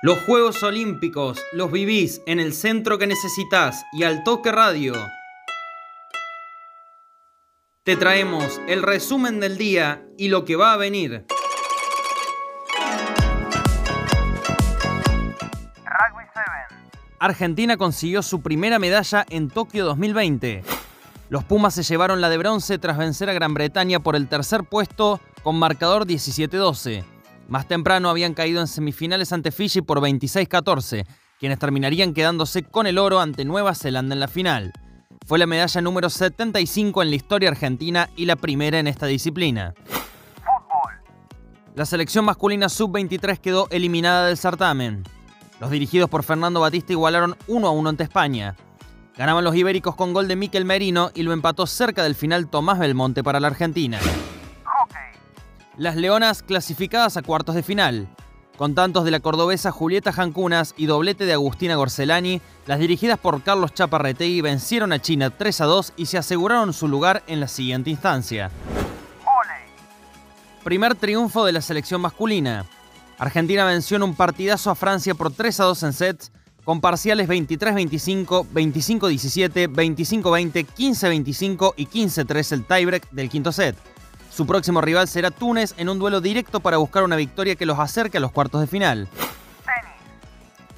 Los Juegos Olímpicos los vivís en el centro que necesitas y al toque radio. Te traemos el resumen del día y lo que va a venir. Rugby 7. Argentina consiguió su primera medalla en Tokio 2020. Los Pumas se llevaron la de bronce tras vencer a Gran Bretaña por el tercer puesto con marcador 17-12. Más temprano habían caído en semifinales ante Fiji por 26-14, quienes terminarían quedándose con el oro ante Nueva Zelanda en la final. Fue la medalla número 75 en la historia argentina y la primera en esta disciplina. La selección masculina sub-23 quedó eliminada del certamen. Los dirigidos por Fernando Batista igualaron 1 a 1 ante España. Ganaban los ibéricos con gol de Miquel Merino y lo empató cerca del final Tomás Belmonte para la Argentina. Las Leonas clasificadas a cuartos de final. Con tantos de la cordobesa Julieta Jancunas y doblete de Agustina Gorcelani, las dirigidas por Carlos Chaparretegui vencieron a China 3 a 2 y se aseguraron su lugar en la siguiente instancia. Primer triunfo de la selección masculina. Argentina venció en un partidazo a Francia por 3 a 2 en sets, con parciales 23-25, 25-17, 25-20, 15-25 y 15-3 el tiebreak del quinto set. Su próximo rival será Túnez en un duelo directo para buscar una victoria que los acerque a los cuartos de final.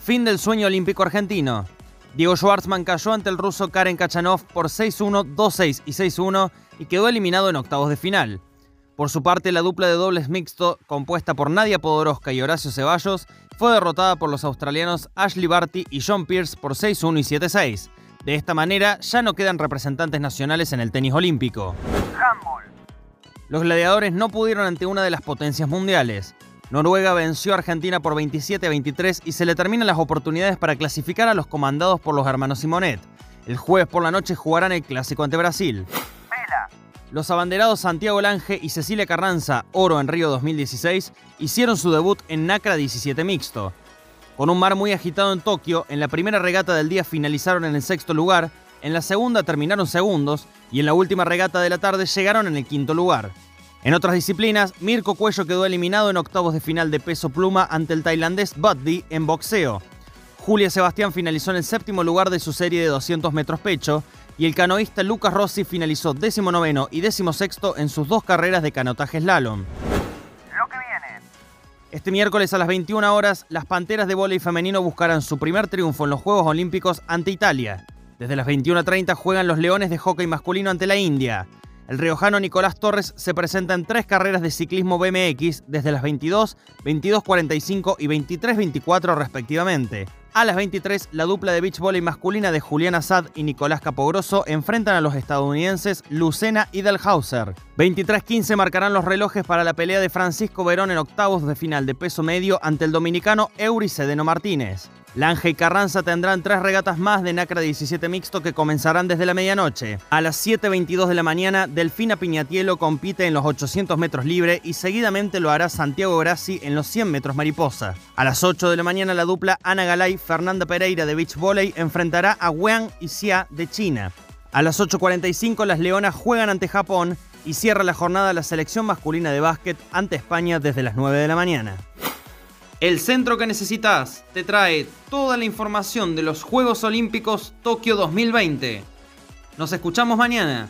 Fin del sueño olímpico argentino. Diego Schwartzman cayó ante el ruso Karen Kachanov por 6-1, 2-6 y 6-1 y quedó eliminado en octavos de final. Por su parte, la dupla de dobles mixto, compuesta por Nadia Podoroska y Horacio Ceballos, fue derrotada por los australianos Ashley Barty y John Pierce por 6-1 y 7-6. De esta manera, ya no quedan representantes nacionales en el tenis olímpico. Los gladiadores no pudieron ante una de las potencias mundiales. Noruega venció a Argentina por 27 a 23 y se le terminan las oportunidades para clasificar a los comandados por los hermanos Simonet. El jueves por la noche jugarán el clásico ante Brasil. Los abanderados Santiago Lange y Cecilia Carranza, oro en Río 2016, hicieron su debut en NACRA 17 mixto. Con un mar muy agitado en Tokio, en la primera regata del día finalizaron en el sexto lugar, en la segunda terminaron segundos y en la última regata de la tarde llegaron en el quinto lugar. En otras disciplinas, Mirko Cuello quedó eliminado en octavos de final de peso pluma ante el tailandés Buddy en boxeo. Julia Sebastián finalizó en el séptimo lugar de su serie de 200 metros pecho y el canoísta Lucas Rossi finalizó décimo noveno y décimo sexto en sus dos carreras de canotaje slalom. Lo que viene. Este miércoles a las 21 horas, las Panteras de Vóley Femenino buscarán su primer triunfo en los Juegos Olímpicos ante Italia. Desde las 21.30 juegan los Leones de Hockey Masculino ante la India. El riojano Nicolás Torres se presenta en tres carreras de ciclismo BMX desde las 22, 22.45 y 23.24 respectivamente. A las 23, la dupla de beach volley masculina de Julián Assad y Nicolás Capogrosso enfrentan a los estadounidenses Lucena y Delhauser. 23.15 marcarán los relojes para la pelea de Francisco Verón en octavos de final de peso medio ante el dominicano Euricedeno Martínez. Lange y Carranza tendrán tres regatas más de Nacra 17 mixto que comenzarán desde la medianoche. A las 7.22 de la mañana, Delfina Piñatielo compite en los 800 metros libre y seguidamente lo hará Santiago Grassi en los 100 metros mariposa. A las 8 de la mañana, la dupla Ana Galay Fernanda Pereira de Beach Volley enfrentará a Wang y Xia de China. A las 8.45, las Leonas juegan ante Japón y cierra la jornada la selección masculina de básquet ante España desde las 9 de la mañana. El centro que necesitas te trae toda la información de los Juegos Olímpicos Tokio 2020. Nos escuchamos mañana.